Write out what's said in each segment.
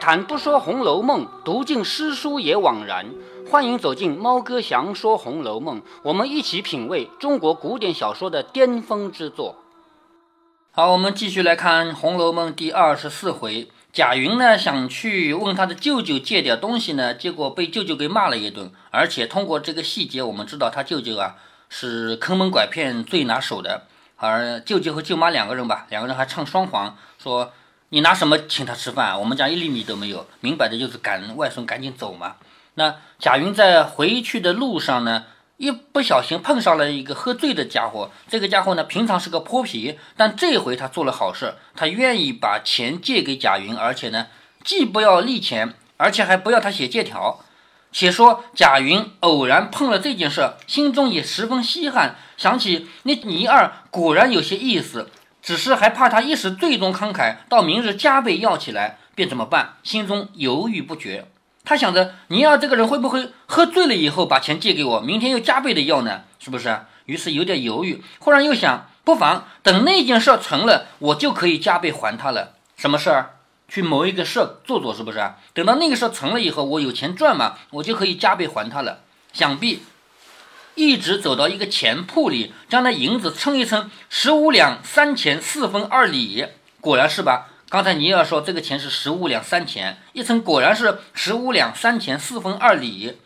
谈不说《红楼梦》，读尽诗书也枉然。欢迎走进猫哥祥说《红楼梦》，我们一起品味中国古典小说的巅峰之作。好，我们继续来看《红楼梦》第二十四回。贾云呢想去问他的舅舅借点东西呢，结果被舅舅给骂了一顿。而且通过这个细节，我们知道他舅舅啊是坑蒙拐骗最拿手的。而舅舅和舅妈两个人吧，两个人还唱双簧，说。你拿什么请他吃饭？我们家一粒米都没有，明摆着就是赶外孙赶紧走嘛。那贾云在回去的路上呢，一不小心碰上了一个喝醉的家伙。这个家伙呢，平常是个泼皮，但这回他做了好事，他愿意把钱借给贾云，而且呢，既不要利钱，而且还不要他写借条。且说贾云偶然碰了这件事，心中也十分稀罕，想起那倪二果然有些意思。只是还怕他一时最终慷慨，到明日加倍要起来，便怎么办？心中犹豫不决。他想着，尼二这个人会不会喝醉了以后把钱借给我，明天又加倍的要呢？是不是？于是有点犹豫。忽然又想，不妨等那件事成了，我就可以加倍还他了。什么事儿？去谋一个事做做，是不是？等到那个事成了以后，我有钱赚嘛，我就可以加倍还他了。想必。一直走到一个钱铺里，将那银子称一称，十五两三钱四分二厘，果然是吧？刚才尼尔说这个钱是十五两三钱，一称果然是十五两三钱四分二厘。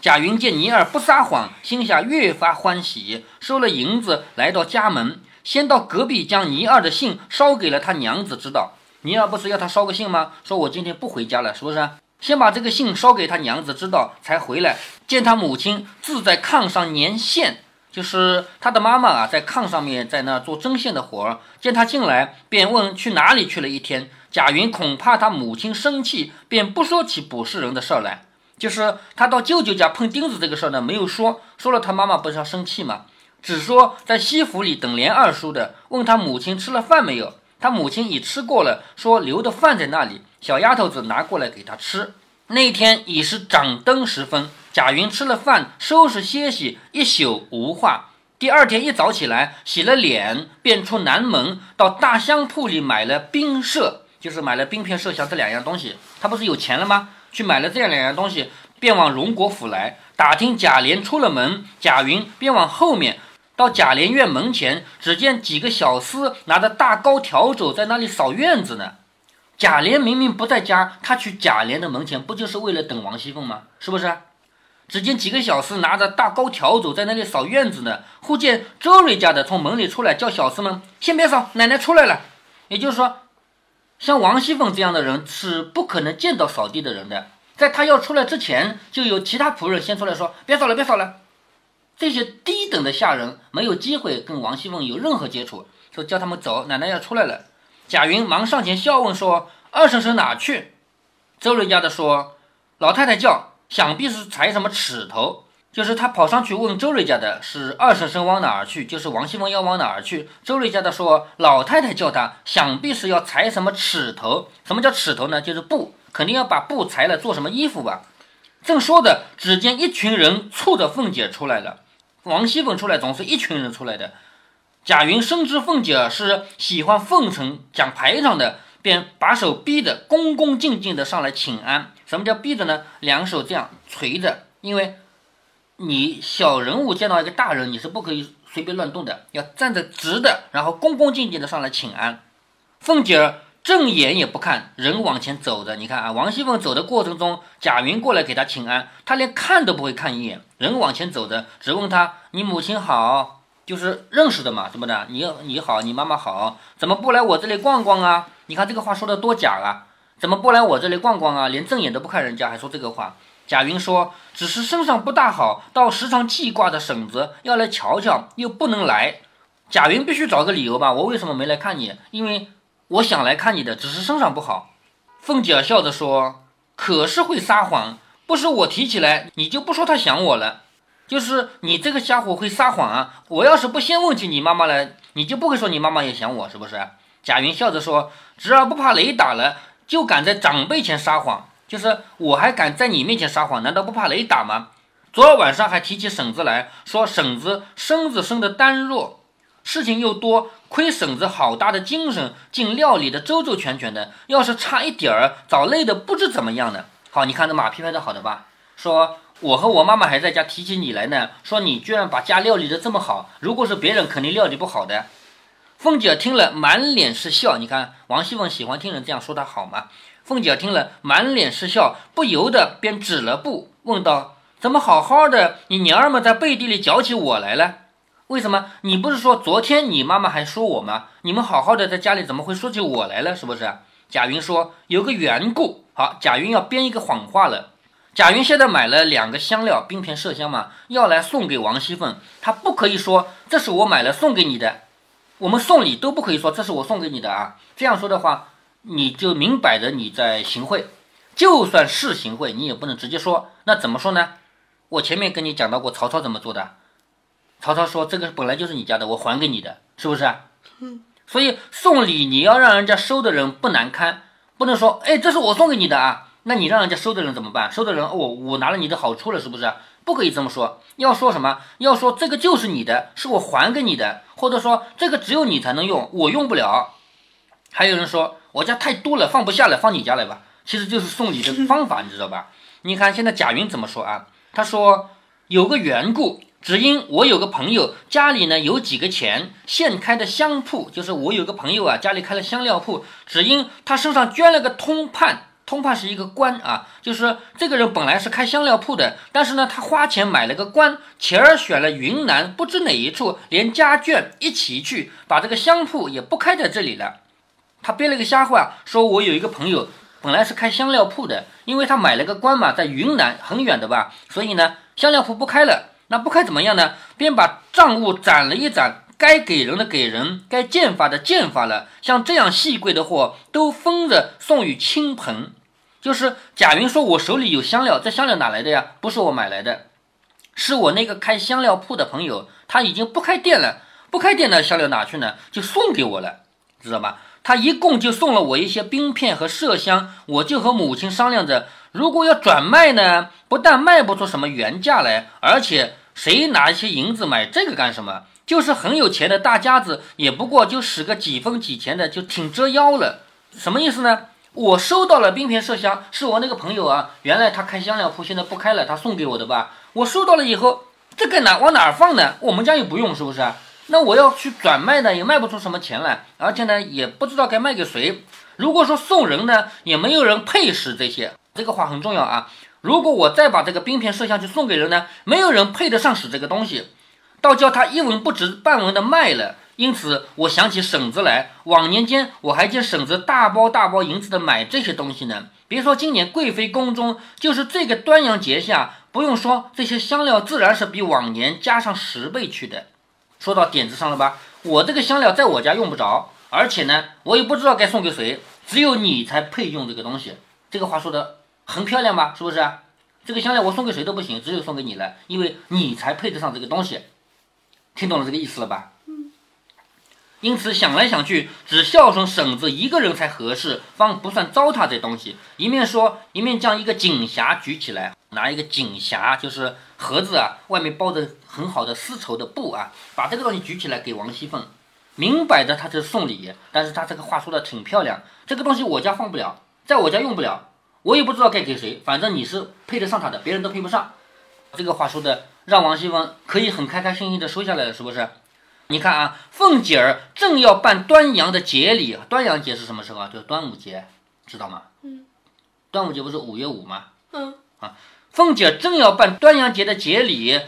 贾云见尼尔不撒谎，心下越发欢喜，收了银子，来到家门，先到隔壁将尼二的信捎给了他娘子知道。尼尔不是要他捎个信吗？说我今天不回家了，是不是？先把这个信捎给他娘子知道，才回来见他母亲自在炕上粘线，就是他的妈妈啊，在炕上面在那做针线的活儿。见他进来，便问去哪里去了一天。贾云恐怕他母亲生气，便不说起卜世人的事儿来。就是他到舅舅家碰钉子这个事儿呢，没有说，说了他妈妈不是要生气吗？只说在西府里等连二叔的，问他母亲吃了饭没有。他母亲已吃过了，说留的饭在那里。小丫头子拿过来给他吃。那天已是掌灯时分，贾云吃了饭，收拾歇息，一宿无话。第二天一早起来，洗了脸，便出南门，到大香铺里买了冰麝，就是买了冰片、麝香这两样东西。他不是有钱了吗？去买了这样两样东西，便往荣国府来打听贾琏出了门。贾云便往后面到贾琏院门前，只见几个小厮拿着大高笤帚在那里扫院子呢。贾琏明明不在家，他去贾琏的门前，不就是为了等王熙凤吗？是不是？只见几个小厮拿着大高笤帚在那里扫院子呢。忽见周瑞家的从门里出来，叫小厮们先别扫，奶奶出来了。也就是说，像王熙凤这样的人是不可能见到扫地的人的。在他要出来之前，就有其他仆人先出来说：“别扫了，别扫了。”这些低等的下人没有机会跟王熙凤有任何接触，说叫他们走，奶奶要出来了。贾云忙上前笑问说：“二婶婶哪去？”周瑞家的说：“老太太叫，想必是裁什么尺头。”就是他跑上去问周瑞家的是二婶婶往哪儿去，就是王熙凤要往哪儿去。周瑞家的说：“老太太叫他，想必是要裁什么尺头。什么叫尺头呢？就是布，肯定要把布裁了做什么衣服吧。”正说着，只见一群人簇着凤姐出来了。王熙凤出来总是一群人出来的。贾云深知凤姐是喜欢奉承、讲排场的，便把手逼着，恭恭敬敬的上来请安。什么叫逼着呢？两手这样垂着，因为你小人物见到一个大人，你是不可以随便乱动的，要站着直的，然后恭恭敬敬的上来请安。凤姐儿正眼也不看，人往前走着。你看啊，王熙凤走的过程中，贾云过来给她请安，她连看都不会看一眼，人往前走着，只问他：“你母亲好。”就是认识的嘛，怎么的？你你好，你妈妈好，怎么不来我这里逛逛啊？你看这个话说的多假啊！怎么不来我这里逛逛啊？连正眼都不看人家，还说这个话。贾云说：“只是身上不大好，到时常记挂的婶子要来瞧瞧，又不能来。”贾云必须找个理由吧？我为什么没来看你？因为我想来看你的，只是身上不好。凤姐笑着说：“可是会撒谎，不是我提起来，你就不说他想我了。”就是你这个家伙会撒谎啊！我要是不先问起你妈妈来，你就不会说你妈妈也想我，是不是？贾云笑着说：“侄儿不怕雷打了，就敢在长辈前撒谎。就是我还敢在你面前撒谎，难道不怕雷打吗？昨儿晚上还提起婶子来说，婶子身子生的单弱，事情又多，亏婶子好大的精神，竟料理的周周全全的。要是差一点儿，早累得不知怎么样呢。好，你看这马屁拍的好的吧？说我和我妈妈还在家提起你来呢，说你居然把家料理的这么好，如果是别人，肯定料理不好的。凤姐听了，满脸是笑。你看王熙凤喜欢听人这样说她好吗？凤姐听了，满脸是笑，不由得便止了步，问道：“怎么好好的，你娘儿们在背地里搅起我来了？为什么？你不是说昨天你妈妈还说我吗？你们好好的在家里，怎么会说起我来了？是不是？”贾云说：“有个缘故。”好，贾云要编一个谎话了。贾云现在买了两个香料，冰片、麝香嘛，要来送给王熙凤。他不可以说这是我买了送给你的。我们送礼都不可以说这是我送给你的啊，这样说的话，你就明摆着你在行贿。就算是行贿，你也不能直接说。那怎么说呢？我前面跟你讲到过，曹操怎么做的？曹操说这个本来就是你家的，我还给你的，是不是？嗯。所以送礼你要让人家收的人不难堪，不能说哎这是我送给你的啊，那你让人家收的人怎么办？收的人哦我拿了你的好处了，是不是？不可以这么说，要说什么？要说这个就是你的，是我还给你的，或者说这个只有你才能用，我用不了。还有人说我家太多了，放不下了，放你家来吧。其实就是送礼的方法，你知道吧？你看现在贾云怎么说啊？他说有个缘故，只因我有个朋友家里呢有几个钱，现开的香铺，就是我有个朋友啊家里开了香料铺，只因他身上捐了个通判。通判是一个官啊，就是这个人本来是开香料铺的，但是呢，他花钱买了个官，且儿选了云南不知哪一处，连家眷一起去，把这个香铺也不开在这里了。他编了个瞎话，说我有一个朋友本来是开香料铺的，因为他买了个官嘛，在云南很远的吧，所以呢，香料铺不开了。那不开怎么样呢？便把账务攒了一攒。该给人的给人，该见法的见法了。像这样细贵的货，都分着送与亲朋。就是贾云说：“我手里有香料，这香料哪来的呀？不是我买来的，是我那个开香料铺的朋友，他已经不开店了，不开店的香料哪去呢？就送给我了，知道吧？他一共就送了我一些冰片和麝香。我就和母亲商量着，如果要转卖呢，不但卖不出什么原价来，而且谁拿一些银子买这个干什么？就是很有钱的大家子，也不过就使个几分几钱的，就挺遮腰了。什么意思呢？”我收到了冰片麝香，是我那个朋友啊，原来他开香料铺，现在不开了，他送给我的吧。我收到了以后，这个哪往哪儿放呢？我们家又不用，是不是？那我要去转卖呢，也卖不出什么钱来，而且呢，也不知道该卖给谁。如果说送人呢，也没有人配使这些。这个话很重要啊。如果我再把这个冰片麝香去送给人呢，没有人配得上使这个东西，倒叫他一文不值半文的卖了。因此，我想起婶子来。往年间，我还见婶子大包大包银子的买这些东西呢。别说今年贵妃宫中，就是这个端阳节下，不用说，这些香料自然是比往年加上十倍去的。说到点子上了吧？我这个香料在我家用不着，而且呢，我也不知道该送给谁，只有你才配用这个东西。这个话说的很漂亮吧？是不是？这个项链我送给谁都不行，只有送给你了，因为你才配得上这个东西。听懂了这个意思了吧？因此想来想去，只孝顺婶子一个人才合适，方不算糟蹋这东西。一面说，一面将一个锦匣举起来，拿一个锦匣，就是盒子啊，外面包着很好的丝绸的布啊，把这个东西举起来给王熙凤，明摆着他是送礼。但是他这个话说的挺漂亮，这个东西我家放不了，在我家用不了，我也不知道该给谁，反正你是配得上他的，别人都配不上。这个话说的让王熙凤可以很开开心心的收下来了，是不是？你看啊，凤姐儿正要办端阳的节礼，端阳节是什么时候啊？就是端午节，知道吗？嗯，端午节不是五月五吗？嗯，啊，凤姐正要办端阳节的节礼，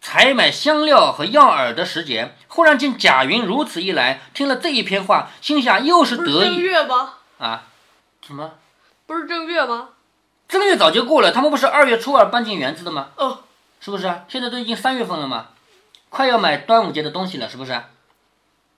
采买香料和药饵的时节，忽然见贾云如此一来，听了这一篇话，心下又是得意。正月吗？啊，什么？不是正月吗？正月早就过了，他们不是二月初二搬进园子的吗？哦，是不是啊？现在都已经三月份了嘛。快要买端午节的东西了，是不是？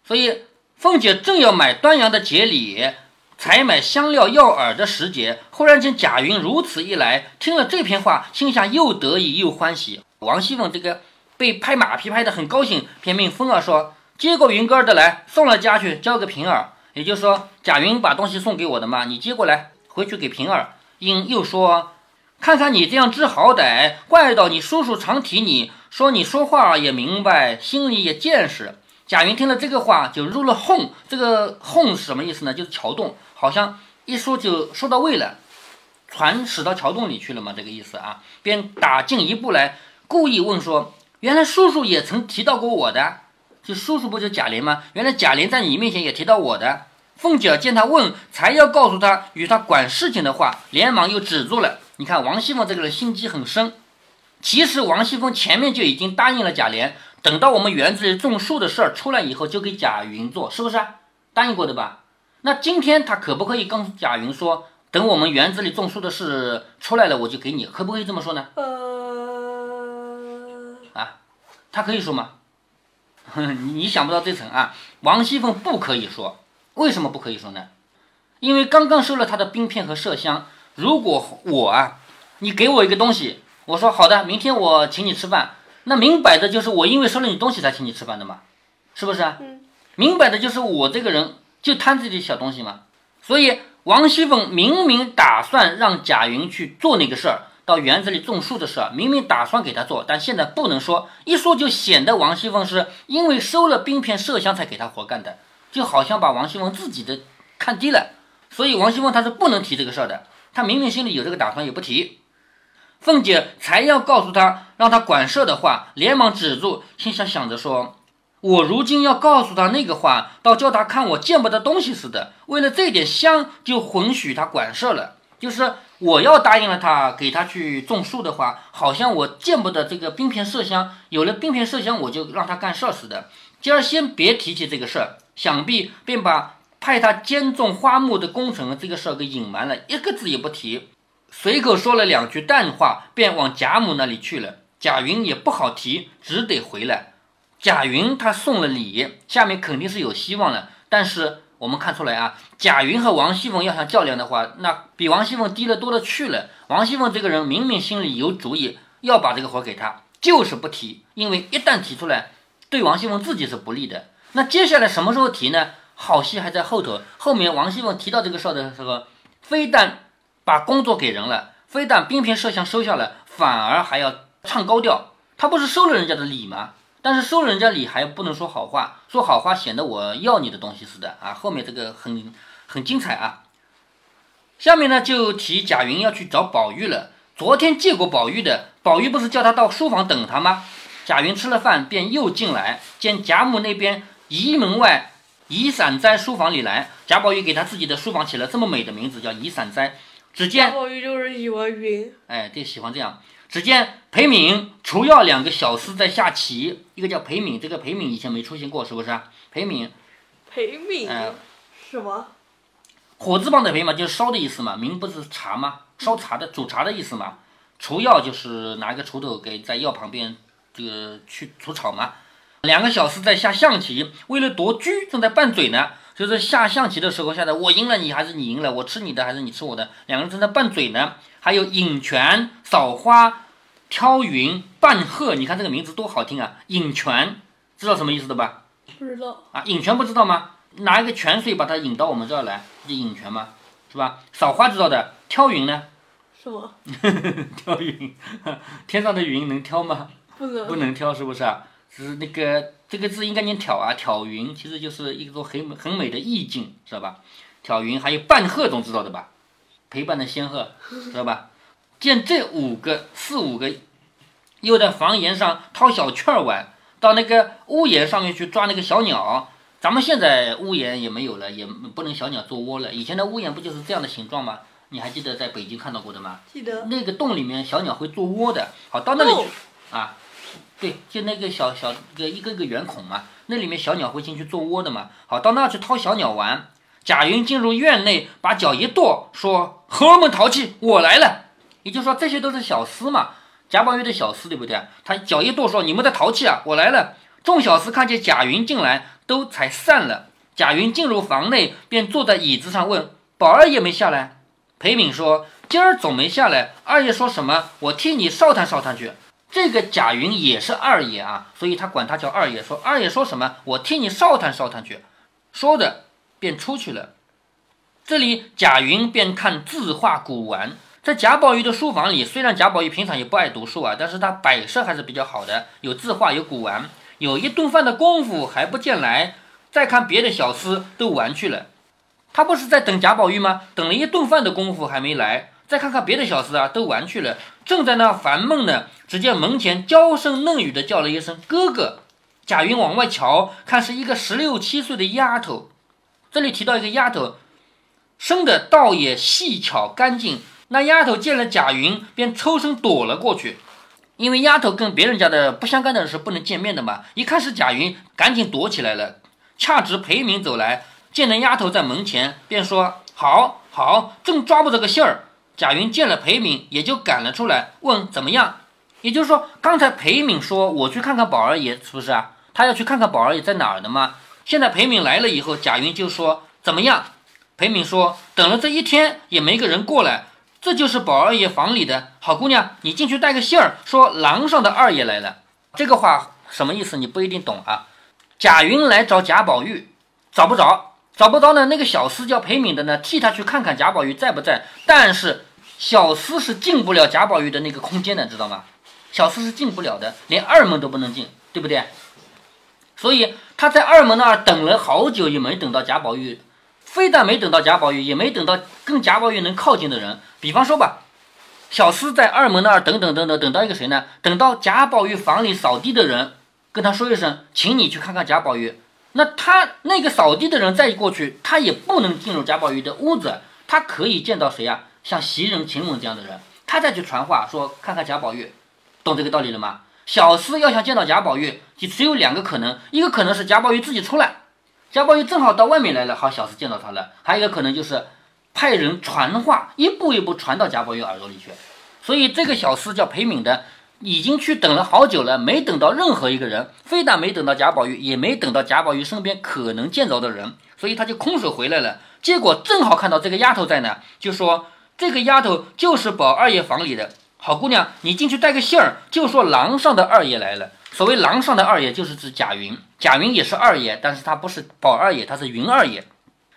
所以凤姐正要买端阳的节礼，采买香料药饵的时节，忽然间贾云如此一来，听了这篇话，心下又得意又欢喜。王熙凤这个被拍马屁拍得很高兴，便命凤儿说：“接过云哥的来，送了家去，交给平儿。”也就是说，贾云把东西送给我的嘛，你接过来，回去给平儿。因又说：“看看你这样知好歹，怪到你叔叔常提你。”说你说话也明白，心里也见识。贾云听了这个话，就入了哄。这个哄是什么意思呢？就是桥洞，好像一说就说到位了，船驶到桥洞里去了嘛，这个意思啊。便打进一步来，故意问说：“原来叔叔也曾提到过我的，就叔叔不就贾琏吗？原来贾琏在你面前也提到我的。”凤姐见他问，才要告诉他与他管事情的话，连忙又止住了。你看王熙凤这个人心机很深，其实王熙凤前面就已经答应了贾琏，等到我们园子里种树的事儿出来以后，就给贾云做，是不是答应过的吧？那今天他可不可以跟贾云说，等我们园子里种树的事出来了，我就给你，可不可以这么说呢？呃，啊，他可以说吗？你想不到这层啊，王熙凤不可以说。为什么不可以说呢？因为刚刚收了他的冰片和麝香。如果我啊，你给我一个东西，我说好的，明天我请你吃饭，那明摆着就是我因为收了你东西才请你吃饭的嘛，是不是啊？嗯明摆着就是我这个人就贪自己小东西嘛。所以王熙凤明明打算让贾云去做那个事儿，到园子里种树的事儿，明明打算给他做，但现在不能说，一说就显得王熙凤是因为收了冰片麝香才给他活干的。就好像把王熙凤自己的看低了，所以王熙凤她是不能提这个事儿的。她明明心里有这个打算，也不提。凤姐才要告诉她让她管事的话，连忙止住，心想想着说：“我如今要告诉她那个话，倒叫她看我见不得东西似的。为了这点香，就允许他管事了。就是我要答应了他，给他去种树的话，好像我见不得这个冰片麝香。有了冰片麝香，我就让他干事似的。今儿先别提起这个事儿。”想必便把派他监种花木的工程这个事儿给隐瞒了，一个字也不提，随口说了两句淡话，便往贾母那里去了。贾云也不好提，只得回来。贾云他送了礼，下面肯定是有希望了。但是我们看出来啊，贾云和王熙凤要想较量的话，那比王熙凤低了多了去了。王熙凤这个人明明心里有主意，要把这个活给他，就是不提，因为一旦提出来，对王熙凤自己是不利的。那接下来什么时候提呢？好戏还在后头。后面王熙凤提到这个事儿的时候，非但把工作给人了，非但冰片麝香收下了，反而还要唱高调。他不是收了人家的礼吗？但是收了人家礼还不能说好话，说好话显得我要你的东西似的啊。后面这个很很精彩啊。下面呢就提贾云要去找宝玉了。昨天见过宝玉的，宝玉不是叫他到书房等他吗？贾云吃了饭便又进来，见贾母那边。怡门外，怡散斋书房里来，贾宝玉给他自己的书房起了这么美的名字，叫怡散斋。只见宝玉就是喜欢云，哎，对，喜欢这样。只见裴敏、除药两个小厮在下棋，一个叫裴敏，这个裴敏以前没出现过，是不是？裴敏，裴敏哎，什么？火字旁的裴嘛，就是烧的意思嘛。明不是茶吗？烧茶的，煮茶的意思嘛。除药就是拿一个锄头给在药旁边这个去除草嘛。两个小时在下象棋，为了夺车，正在拌嘴呢。就是下象棋的时候，下的我赢了你还是你赢了，我吃你的还是你吃我的，两个人正在拌嘴呢。还有引泉、扫花、挑云、伴鹤，你看这个名字多好听啊！引泉知道什么意思的吧？不知道。啊，引泉不知道吗？拿一个泉水把它引到我们这儿来，就引泉嘛，是吧？扫花知道的，挑云呢？什么？挑云，天上的云能挑吗？不能。不能挑，是不是啊？是那个这个字应该念挑啊，挑云其实就是一种很很美的意境，知道吧？挑云还有伴鹤，总知道的吧？陪伴的仙鹤，知道吧？见这五个四五个，又在房檐上掏小雀儿玩，到那个屋檐上面去抓那个小鸟。咱们现在屋檐也没有了，也不能小鸟做窝了。以前的屋檐不就是这样的形状吗？你还记得在北京看到过的吗？记得。那个洞里面小鸟会做窝的。好，到那里去啊。对，就那个小小个一个个圆孔嘛，那里面小鸟会进去做窝的嘛。好，到那去掏小鸟玩。贾云进入院内，把脚一跺，说：“和们淘气，我来了。”也就是说，这些都是小厮嘛，贾宝玉的小厮，对不对？他脚一跺，说：“你们在淘气啊，我来了。”众小厮看见贾云进来，都才散了。贾云进入房内，便坐在椅子上问：“宝二爷没下来？”裴敏说：“今儿总没下来。二爷说什么？我替你少探少探去。”这个贾云也是二爷啊，所以他管他叫二爷。说二爷说什么，我替你少探少探去。说着便出去了。这里贾云便看字画古玩，在贾宝玉的书房里，虽然贾宝玉平常也不爱读书啊，但是他摆设还是比较好的，有字画，有古玩。有一顿饭的功夫还不见来，再看别的小厮都玩去了。他不是在等贾宝玉吗？等了一顿饭的功夫还没来，再看看别的小厮啊，都玩去了。正在那烦闷呢，只见门前娇声嫩语的叫了一声“哥哥”。贾云往外瞧，看是一个十六七岁的丫头。这里提到一个丫头，生的倒也细巧干净。那丫头见了贾云，便抽身躲了过去。因为丫头跟别人家的不相干的人是不能见面的嘛。一看是贾云，赶紧躲起来了。恰值裴明走来，见那丫头在门前，便说：“好好，正抓不着个信儿。”贾云见了裴敏，也就赶了出来，问怎么样。也就是说，刚才裴敏说我去看看宝二爷，是不是啊？他要去看看宝二爷在哪儿的吗？现在裴敏来了以后，贾云就说怎么样？裴敏说等了这一天也没个人过来。这就是宝二爷房里的好姑娘，你进去带个信儿，说廊上的二爷来了。这个话什么意思？你不一定懂啊。贾云来找贾宝玉，找不着，找不着呢。那个小厮叫裴敏的呢，替他去看看贾宝玉在不在。但是小厮是进不了贾宝玉的那个空间的，知道吗？小厮是进不了的，连二门都不能进，对不对？所以他在二门那儿等了好久，也没等到贾宝玉。非但没等到贾宝玉，也没等到跟贾宝玉能靠近的人。比方说吧，小厮在二门那儿等等等等，等到一个谁呢？等到贾宝玉房里扫地的人跟他说一声，请你去看看贾宝玉。那他那个扫地的人再过去，他也不能进入贾宝玉的屋子。他可以见到谁呀？像袭人、晴雯这样的人，他再去传话说看看贾宝玉，懂这个道理了吗？小厮要想见到贾宝玉，就只有两个可能，一个可能是贾宝玉自己出来。贾宝玉正好到外面来了，好，小厮见到他了。还有一个可能就是派人传话，一步一步传到贾宝玉耳朵里去。所以这个小厮叫裴敏的，已经去等了好久了，没等到任何一个人，非但没等到贾宝玉，也没等到贾宝玉身边可能见着的人，所以他就空手回来了。结果正好看到这个丫头在呢，就说这个丫头就是宝二爷房里的好姑娘，你进去带个信儿，就说廊上的二爷来了。所谓廊上的二爷，就是指贾云。贾云也是二爷，但是他不是宝二爷，他是云二爷。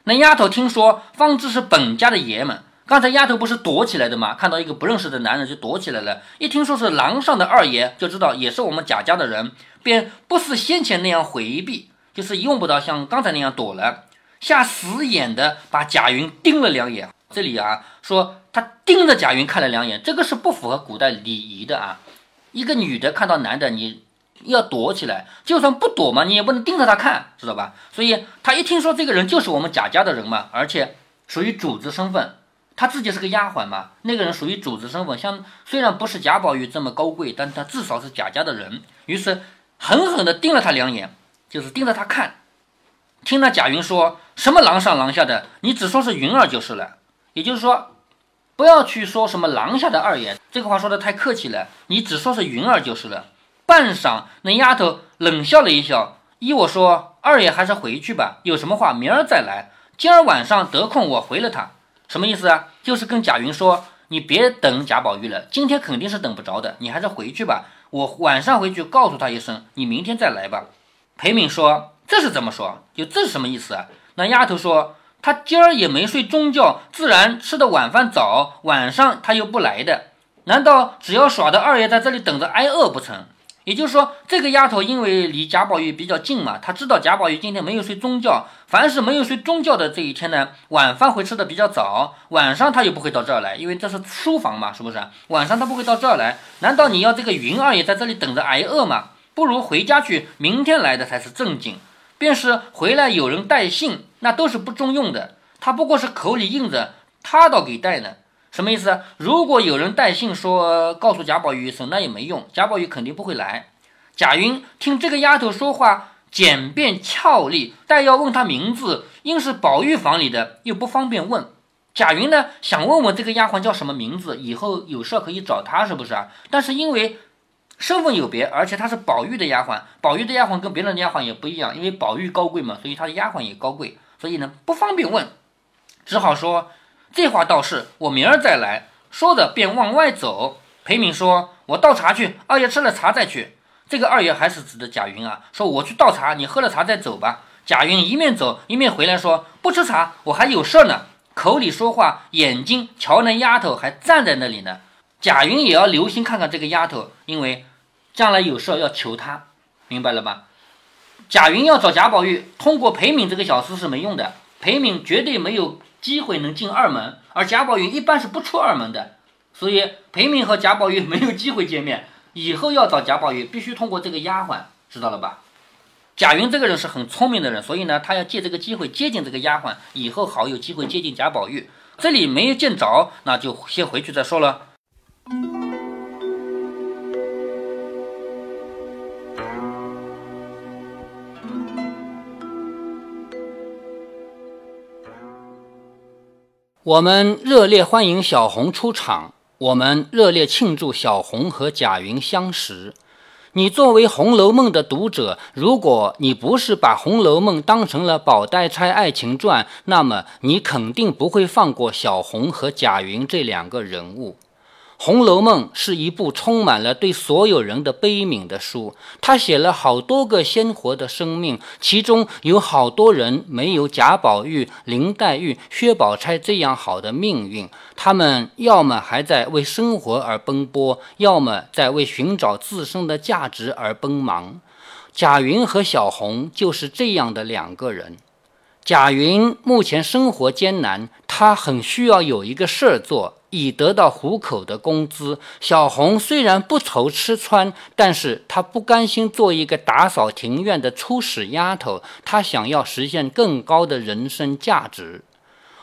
那丫头听说方知是本家的爷们，刚才丫头不是躲起来的吗？看到一个不认识的男人就躲起来了。一听说是廊上的二爷，就知道也是我们贾家的人，便不似先前那样回避，就是用不着像刚才那样躲了，下死眼的把贾云盯了两眼。这里啊说他盯着贾云看了两眼，这个是不符合古代礼仪的啊。一个女的看到男的，你。要躲起来，就算不躲嘛，你也不能盯着他看，知道吧？所以他一听说这个人就是我们贾家的人嘛，而且属于主子身份，他自己是个丫鬟嘛，那个人属于主子身份，像虽然不是贾宝玉这么高贵，但他至少是贾家的人，于是狠狠地盯了他两眼，就是盯着他看。听那贾云说什么狼上狼下的，你只说是云儿就是了，也就是说，不要去说什么廊下的二爷，这个话说的太客气了，你只说是云儿就是了。半晌，那丫头冷笑了一笑，依我说，二爷还是回去吧，有什么话明儿再来。今儿晚上得空我回了他，什么意思啊？就是跟贾云说，你别等贾宝玉了，今天肯定是等不着的，你还是回去吧。我晚上回去告诉他一声，你明天再来吧。裴敏说：“这是怎么说？就这是什么意思啊？”那丫头说：“他今儿也没睡中觉，自然吃的晚饭早，晚上他又不来的，难道只要耍的二爷在这里等着挨饿不成？”也就是说，这个丫头因为离贾宝玉比较近嘛，她知道贾宝玉今天没有睡中觉。凡是没有睡中觉的这一天呢，晚饭会吃的比较早，晚上他又不会到这儿来，因为这是书房嘛，是不是？晚上他不会到这儿来。难道你要这个云二爷在这里等着挨饿吗？不如回家去，明天来的才是正经。便是回来有人带信，那都是不中用的。他不过是口里应着，他倒给带呢。什么意思？如果有人带信说告诉贾宝玉一声，那也没用，贾宝玉肯定不会来。贾云听这个丫头说话简便俏丽，但要问她名字，因是宝玉房里的，又不方便问。贾云呢，想问问这个丫鬟叫什么名字，以后有事可以找她，是不是啊？但是因为身份有别，而且她是宝玉的丫鬟，宝玉的丫鬟跟别人的丫鬟也不一样，因为宝玉高贵嘛，所以他的丫鬟也高贵，所以呢不方便问，只好说。这话倒是，我明儿再来。说着便往外走。裴敏说：“我倒茶去，二爷吃了茶再去。”这个二爷还是指的贾云啊，说：“我去倒茶，你喝了茶再走吧。”贾云一面走一面回来说：“不吃茶，我还有事呢。”口里说话，眼睛瞧那丫头还站在那里呢。贾云也要留心看看这个丫头，因为将来有事要求她，明白了吧？贾云要找贾宝玉，通过裴敏这个小厮是没用的，裴敏绝对没有机会能进二门，而贾宝玉一般是不出二门的，所以裴敏和贾宝玉没有机会见面。以后要找贾宝玉，必须通过这个丫鬟，知道了吧？贾云这个人是很聪明的人，所以呢，他要借这个机会接近这个丫鬟，以后好有机会接近贾宝玉。这里没有见着，那就先回去再说了。我们热烈欢迎小红出场，我们热烈庆祝小红和贾云相识。你作为《红楼梦》的读者，如果你不是把《红楼梦》当成了宝黛钗爱情传，那么你肯定不会放过小红和贾云这两个人物。《红楼梦》是一部充满了对所有人的悲悯的书，他写了好多个鲜活的生命，其中有好多人没有贾宝玉、林黛玉、薛宝钗这样好的命运，他们要么还在为生活而奔波，要么在为寻找自身的价值而奔忙。贾云和小红就是这样的两个人。贾云目前生活艰难，他很需要有一个事儿做。以得到糊口的工资，小红虽然不愁吃穿，但是她不甘心做一个打扫庭院的粗使丫头，她想要实现更高的人生价值。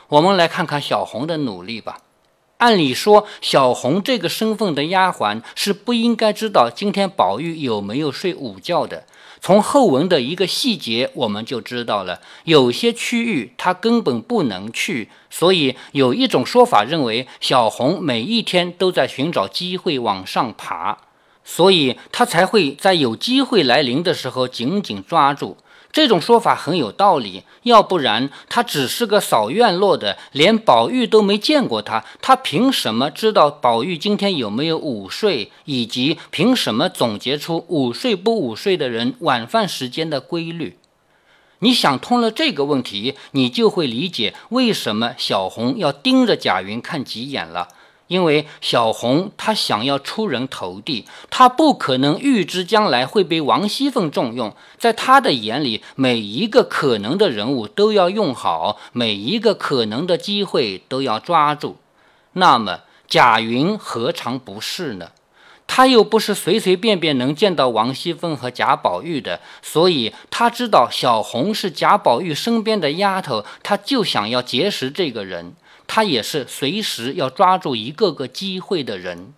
我们来看看小红的努力吧。按理说，小红这个身份的丫鬟是不应该知道今天宝玉有没有睡午觉的。从后文的一个细节，我们就知道了，有些区域他根本不能去，所以有一种说法认为，小红每一天都在寻找机会往上爬，所以他才会在有机会来临的时候紧紧抓住。这种说法很有道理，要不然他只是个扫院落的，连宝玉都没见过他，他凭什么知道宝玉今天有没有午睡，以及凭什么总结出午睡不午睡的人晚饭时间的规律？你想通了这个问题，你就会理解为什么小红要盯着贾云看几眼了。因为小红她想要出人头地，她不可能预知将来会被王熙凤重用。在她的眼里，每一个可能的人物都要用好，每一个可能的机会都要抓住。那么贾云何尝不是呢？他又不是随随便便能见到王熙凤和贾宝玉的，所以他知道小红是贾宝玉身边的丫头，他就想要结识这个人。他也是随时要抓住一个个机会的人，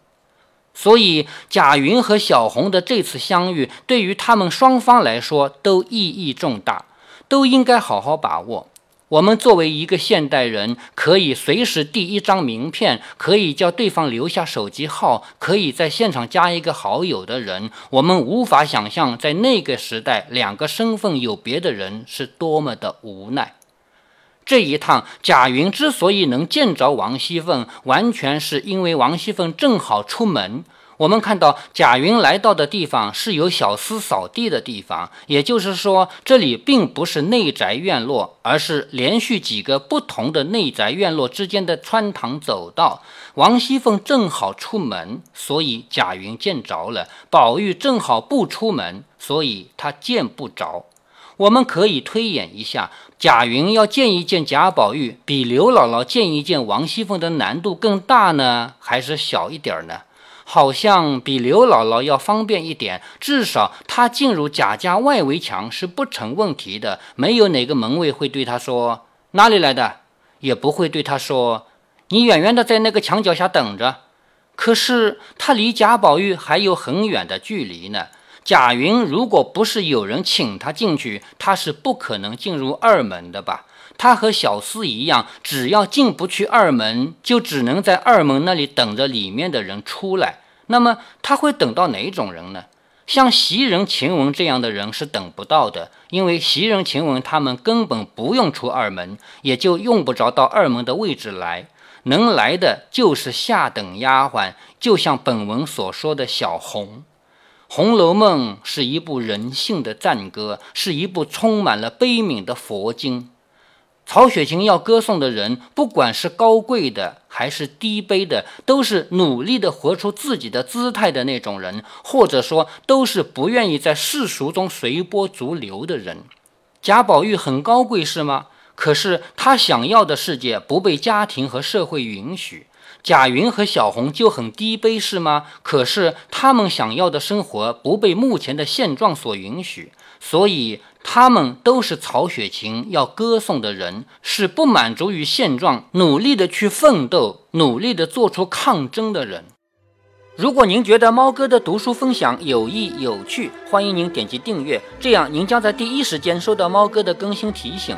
所以贾云和小红的这次相遇，对于他们双方来说都意义重大，都应该好好把握。我们作为一个现代人，可以随时递一张名片，可以叫对方留下手机号，可以在现场加一个好友的人，我们无法想象，在那个时代，两个身份有别的人是多么的无奈。这一趟，贾云之所以能见着王熙凤，完全是因为王熙凤正好出门。我们看到贾云来到的地方是有小厮扫地的地方，也就是说，这里并不是内宅院落，而是连续几个不同的内宅院落之间的穿堂走道。王熙凤正好出门，所以贾云见着了；宝玉正好不出门，所以他见不着。我们可以推演一下，贾云要见一见贾宝玉，比刘姥姥见一见王熙凤的难度更大呢，还是小一点呢？好像比刘姥姥要方便一点，至少她进入贾家外围墙是不成问题的，没有哪个门卫会对她说哪里来的，也不会对她说你远远的在那个墙脚下等着。可是她离贾宝玉还有很远的距离呢。贾云如果不是有人请他进去，他是不可能进入二门的吧？他和小厮一样，只要进不去二门，就只能在二门那里等着里面的人出来。那么他会等到哪种人呢？像袭人、晴雯这样的人是等不到的，因为袭人、晴雯他们根本不用出二门，也就用不着到二门的位置来。能来的就是下等丫鬟，就像本文所说的小红。《红楼梦》是一部人性的赞歌，是一部充满了悲悯的佛经。曹雪芹要歌颂的人，不管是高贵的还是低卑的，都是努力的活出自己的姿态的那种人，或者说都是不愿意在世俗中随波逐流的人。贾宝玉很高贵是吗？可是他想要的世界不被家庭和社会允许。贾云和小红就很低卑是吗？可是他们想要的生活不被目前的现状所允许，所以。他们都是曹雪芹要歌颂的人，是不满足于现状，努力的去奋斗，努力的做出抗争的人。如果您觉得猫哥的读书分享有益有趣，欢迎您点击订阅，这样您将在第一时间收到猫哥的更新提醒。